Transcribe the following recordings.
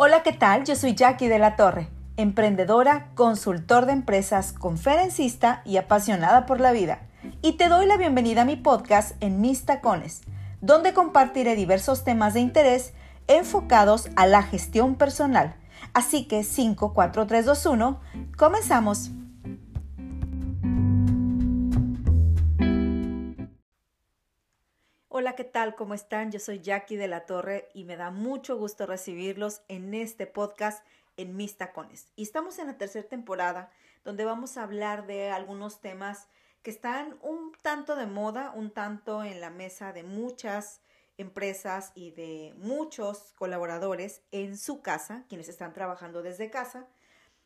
Hola, ¿qué tal? Yo soy Jackie de la Torre, emprendedora, consultor de empresas, conferencista y apasionada por la vida. Y te doy la bienvenida a mi podcast en Mis Tacones, donde compartiré diversos temas de interés enfocados a la gestión personal. Así que 5, 4, 3, 2, 1, comenzamos. Hola, ¿qué tal? ¿Cómo están? Yo soy Jackie de la Torre y me da mucho gusto recibirlos en este podcast en Mis Tacones. Y estamos en la tercera temporada donde vamos a hablar de algunos temas que están un tanto de moda, un tanto en la mesa de muchas empresas y de muchos colaboradores en su casa, quienes están trabajando desde casa.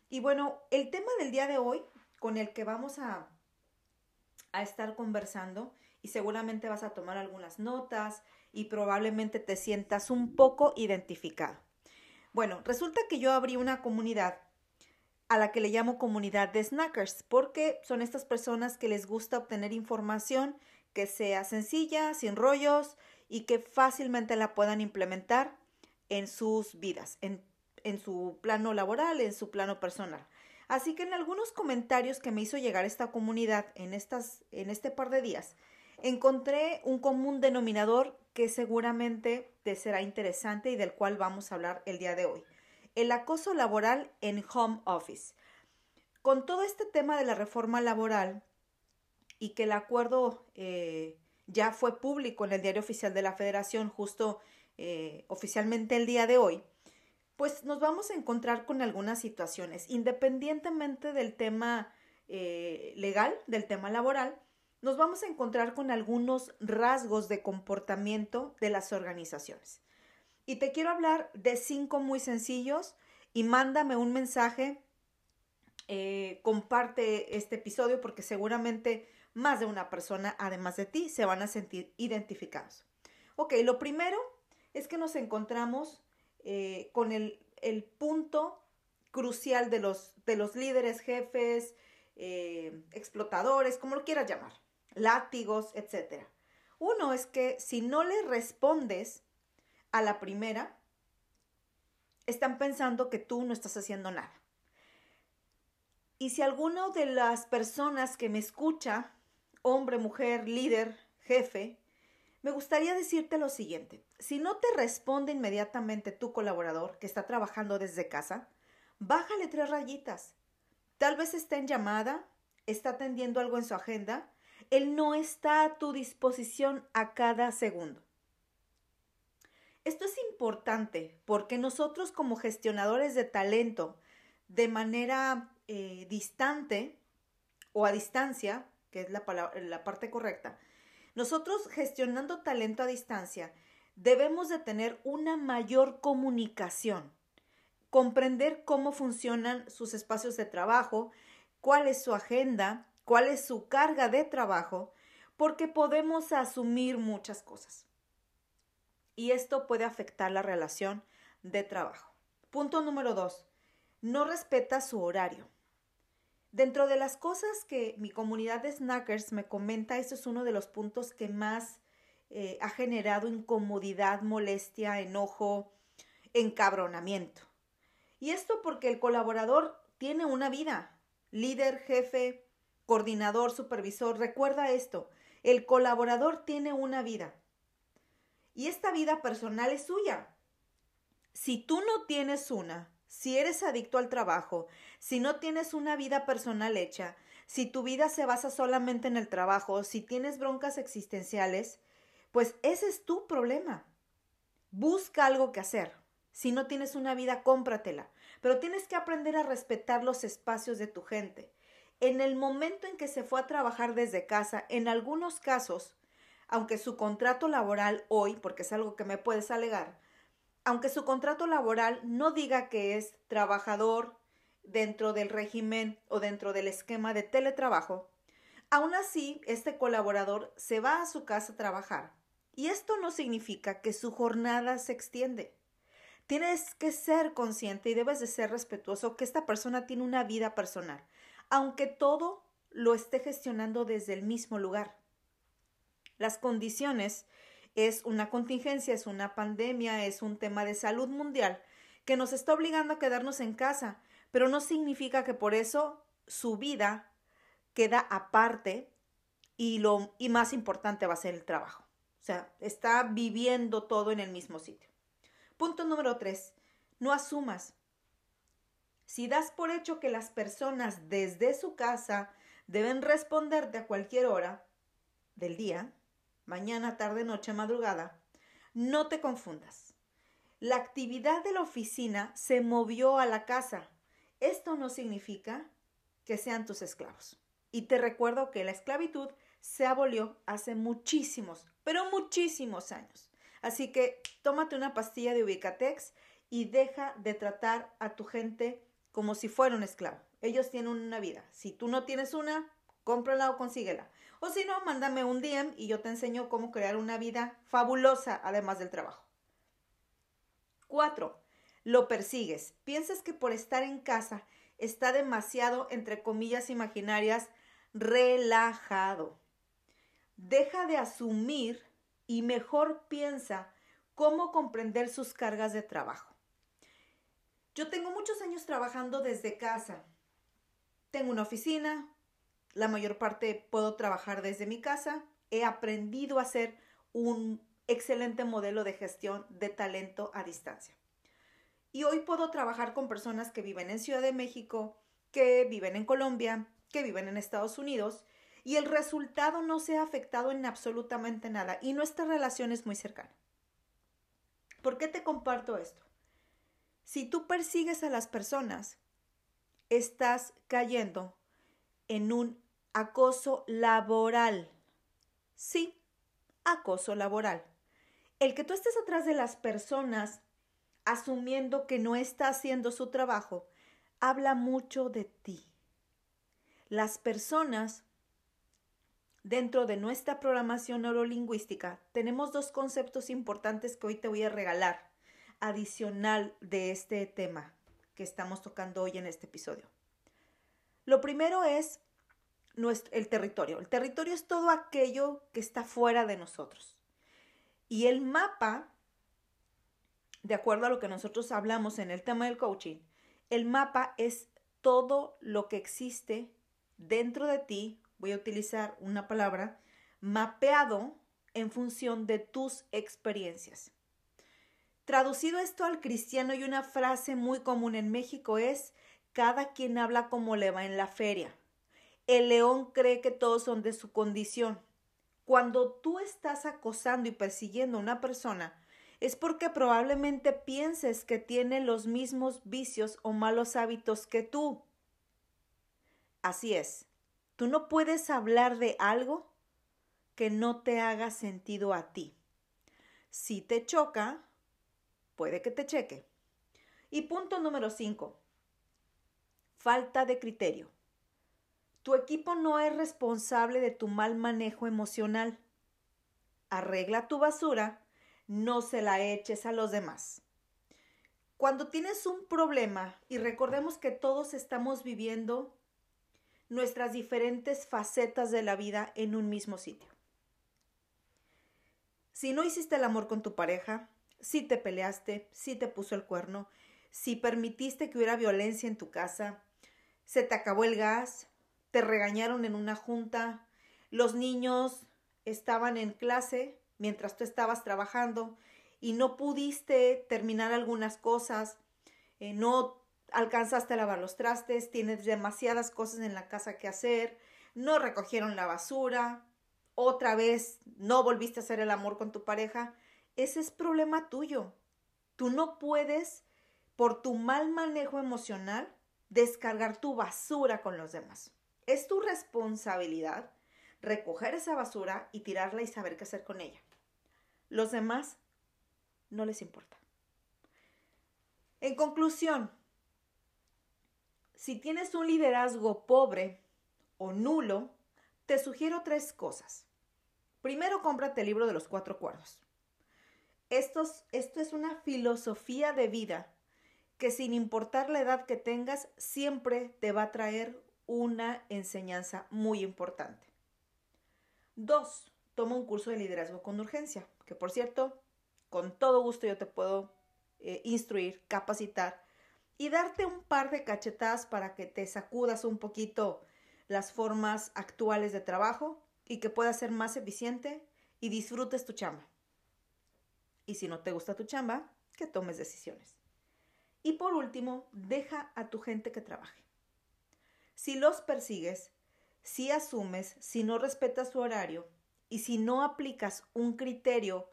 Y bueno, el tema del día de hoy con el que vamos a, a estar conversando y seguramente vas a tomar algunas notas y probablemente te sientas un poco identificado. Bueno, resulta que yo abrí una comunidad a la que le llamo comunidad de snackers, porque son estas personas que les gusta obtener información que sea sencilla, sin rollos y que fácilmente la puedan implementar en sus vidas, en, en su plano laboral, en su plano personal. Así que en algunos comentarios que me hizo llegar esta comunidad en, estas, en este par de días, encontré un común denominador que seguramente te será interesante y del cual vamos a hablar el día de hoy. El acoso laboral en home office. Con todo este tema de la reforma laboral y que el acuerdo eh, ya fue público en el diario oficial de la federación justo eh, oficialmente el día de hoy, pues nos vamos a encontrar con algunas situaciones, independientemente del tema eh, legal, del tema laboral, nos vamos a encontrar con algunos rasgos de comportamiento de las organizaciones. Y te quiero hablar de cinco muy sencillos y mándame un mensaje, eh, comparte este episodio porque seguramente más de una persona, además de ti, se van a sentir identificados. Ok, lo primero es que nos encontramos eh, con el, punto crucial de los, de los líderes, jefes, eh, explotadores, como lo quieras llamar látigos, etc. Uno es que si no le respondes a la primera, están pensando que tú no estás haciendo nada. Y si alguno de las personas que me escucha, hombre, mujer, líder, jefe, me gustaría decirte lo siguiente. Si no te responde inmediatamente tu colaborador que está trabajando desde casa, bájale tres rayitas. Tal vez está en llamada, está atendiendo algo en su agenda él no está a tu disposición a cada segundo. Esto es importante porque nosotros como gestionadores de talento, de manera eh, distante o a distancia, que es la, la parte correcta, nosotros gestionando talento a distancia, debemos de tener una mayor comunicación, comprender cómo funcionan sus espacios de trabajo, cuál es su agenda, cuál es su carga de trabajo, porque podemos asumir muchas cosas. Y esto puede afectar la relación de trabajo. Punto número dos, no respeta su horario. Dentro de las cosas que mi comunidad de snackers me comenta, este es uno de los puntos que más eh, ha generado incomodidad, molestia, enojo, encabronamiento. Y esto porque el colaborador tiene una vida, líder, jefe, coordinador, supervisor, recuerda esto, el colaborador tiene una vida y esta vida personal es suya. Si tú no tienes una, si eres adicto al trabajo, si no tienes una vida personal hecha, si tu vida se basa solamente en el trabajo, si tienes broncas existenciales, pues ese es tu problema. Busca algo que hacer. Si no tienes una vida, cómpratela. Pero tienes que aprender a respetar los espacios de tu gente en el momento en que se fue a trabajar desde casa, en algunos casos, aunque su contrato laboral hoy, porque es algo que me puedes alegar, aunque su contrato laboral no diga que es trabajador dentro del régimen o dentro del esquema de teletrabajo, aún así este colaborador se va a su casa a trabajar. Y esto no significa que su jornada se extiende. Tienes que ser consciente y debes de ser respetuoso que esta persona tiene una vida personal aunque todo lo esté gestionando desde el mismo lugar. Las condiciones es una contingencia, es una pandemia, es un tema de salud mundial que nos está obligando a quedarnos en casa, pero no significa que por eso su vida queda aparte y lo y más importante va a ser el trabajo. O sea, está viviendo todo en el mismo sitio. Punto número tres, no asumas. Si das por hecho que las personas desde su casa deben responderte a cualquier hora del día, mañana, tarde, noche, madrugada, no te confundas. La actividad de la oficina se movió a la casa. Esto no significa que sean tus esclavos. Y te recuerdo que la esclavitud se abolió hace muchísimos, pero muchísimos años. Así que tómate una pastilla de Ubicatex y deja de tratar a tu gente como si fuera un esclavo. Ellos tienen una vida. Si tú no tienes una, cómprala o consíguela. O si no, mándame un DM y yo te enseño cómo crear una vida fabulosa además del trabajo. Cuatro, lo persigues. Piensas que por estar en casa está demasiado, entre comillas imaginarias, relajado. Deja de asumir y mejor piensa cómo comprender sus cargas de trabajo. Yo tengo muchos años trabajando desde casa. Tengo una oficina, la mayor parte puedo trabajar desde mi casa. He aprendido a hacer un excelente modelo de gestión de talento a distancia. Y hoy puedo trabajar con personas que viven en Ciudad de México, que viven en Colombia, que viven en Estados Unidos, y el resultado no se ha afectado en absolutamente nada y nuestra relación es muy cercana. ¿Por qué te comparto esto? Si tú persigues a las personas, estás cayendo en un acoso laboral. Sí, acoso laboral. El que tú estés atrás de las personas asumiendo que no está haciendo su trabajo, habla mucho de ti. Las personas dentro de nuestra programación neurolingüística tenemos dos conceptos importantes que hoy te voy a regalar, adicional de este tema que estamos tocando hoy en este episodio. Lo primero es el territorio. El territorio es todo aquello que está fuera de nosotros. Y el mapa, de acuerdo a lo que nosotros hablamos en el tema del coaching, el mapa es todo lo que existe dentro de ti, voy a utilizar una palabra, mapeado en función de tus experiencias. Traducido esto al cristiano y una frase muy común en México es, cada quien habla como le va en la feria. El león cree que todos son de su condición. Cuando tú estás acosando y persiguiendo a una persona, es porque probablemente pienses que tiene los mismos vicios o malos hábitos que tú. Así es, tú no puedes hablar de algo que no te haga sentido a ti. Si te choca, puede que te cheque. Y punto número 5. Falta de criterio. Tu equipo no es responsable de tu mal manejo emocional. Arregla tu basura, no se la eches a los demás. Cuando tienes un problema, y recordemos que todos estamos viviendo nuestras diferentes facetas de la vida en un mismo sitio. Si no hiciste el amor con tu pareja, si te peleaste, si te puso el cuerno, si permitiste que hubiera violencia en tu casa, se te acabó el gas, te regañaron en una junta, los niños estaban en clase mientras tú estabas trabajando y no pudiste terminar algunas cosas, eh, no alcanzaste a lavar los trastes, tienes demasiadas cosas en la casa que hacer, no recogieron la basura, otra vez no volviste a hacer el amor con tu pareja, ese es problema tuyo. Tú no puedes, por tu mal manejo emocional, descargar tu basura con los demás. Es tu responsabilidad recoger esa basura y tirarla y saber qué hacer con ella. Los demás no les importa. En conclusión, si tienes un liderazgo pobre o nulo, te sugiero tres cosas. Primero, cómprate el libro de los cuatro cuerdos. Esto, esto es una filosofía de vida que sin importar la edad que tengas, siempre te va a traer una enseñanza muy importante. Dos, toma un curso de liderazgo con urgencia, que por cierto, con todo gusto yo te puedo eh, instruir, capacitar y darte un par de cachetadas para que te sacudas un poquito las formas actuales de trabajo y que puedas ser más eficiente y disfrutes tu chamba. Y si no te gusta tu chamba, que tomes decisiones. Y por último, deja a tu gente que trabaje. Si los persigues, si asumes, si no respetas su horario y si no aplicas un criterio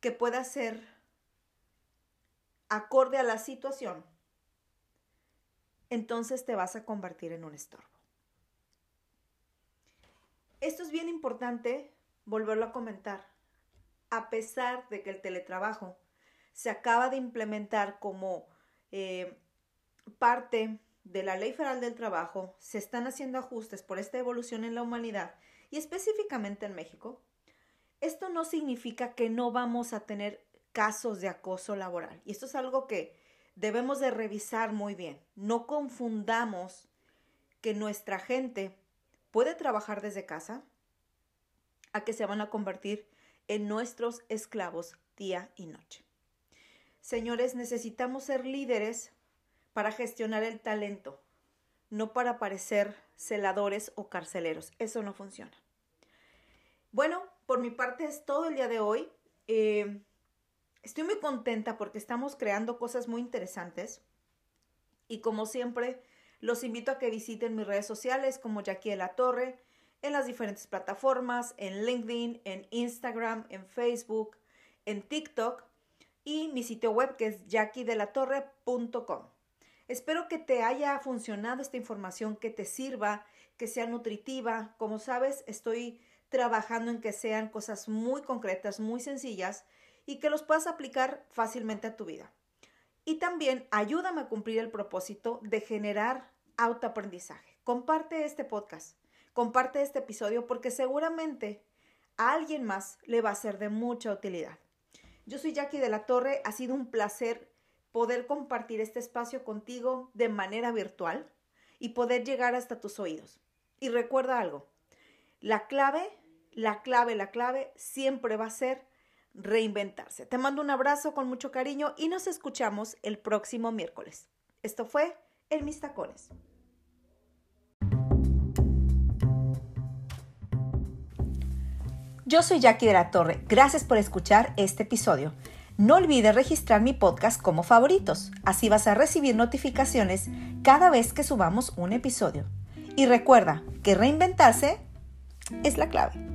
que pueda ser acorde a la situación, entonces te vas a convertir en un estorbo. Esto es bien importante volverlo a comentar. A pesar de que el teletrabajo se acaba de implementar como eh, parte de la Ley Federal del Trabajo, se están haciendo ajustes por esta evolución en la humanidad y específicamente en México, esto no significa que no vamos a tener casos de acoso laboral. Y esto es algo que debemos de revisar muy bien. No confundamos que nuestra gente puede trabajar desde casa a que se van a convertir en nuestros esclavos día y noche. Señores, necesitamos ser líderes para gestionar el talento, no para parecer celadores o carceleros. Eso no funciona. Bueno, por mi parte es todo el día de hoy. Eh, estoy muy contenta porque estamos creando cosas muy interesantes. Y como siempre, los invito a que visiten mis redes sociales como Jackie de la Torre, en las diferentes plataformas, en LinkedIn, en Instagram, en Facebook, en TikTok y mi sitio web que es jackiedelatorre.com. Espero que te haya funcionado esta información, que te sirva, que sea nutritiva. Como sabes, estoy trabajando en que sean cosas muy concretas, muy sencillas y que los puedas aplicar fácilmente a tu vida. Y también ayúdame a cumplir el propósito de generar autoaprendizaje. Comparte este podcast, comparte este episodio porque seguramente a alguien más le va a ser de mucha utilidad. Yo soy Jackie de la Torre, ha sido un placer poder compartir este espacio contigo de manera virtual y poder llegar hasta tus oídos. Y recuerda algo, la clave, la clave, la clave siempre va a ser reinventarse. Te mando un abrazo con mucho cariño y nos escuchamos el próximo miércoles. Esto fue El Mis Tacones. Yo soy Jackie de la Torre. Gracias por escuchar este episodio. No olvides registrar mi podcast como favoritos. Así vas a recibir notificaciones cada vez que subamos un episodio. Y recuerda que reinventarse es la clave.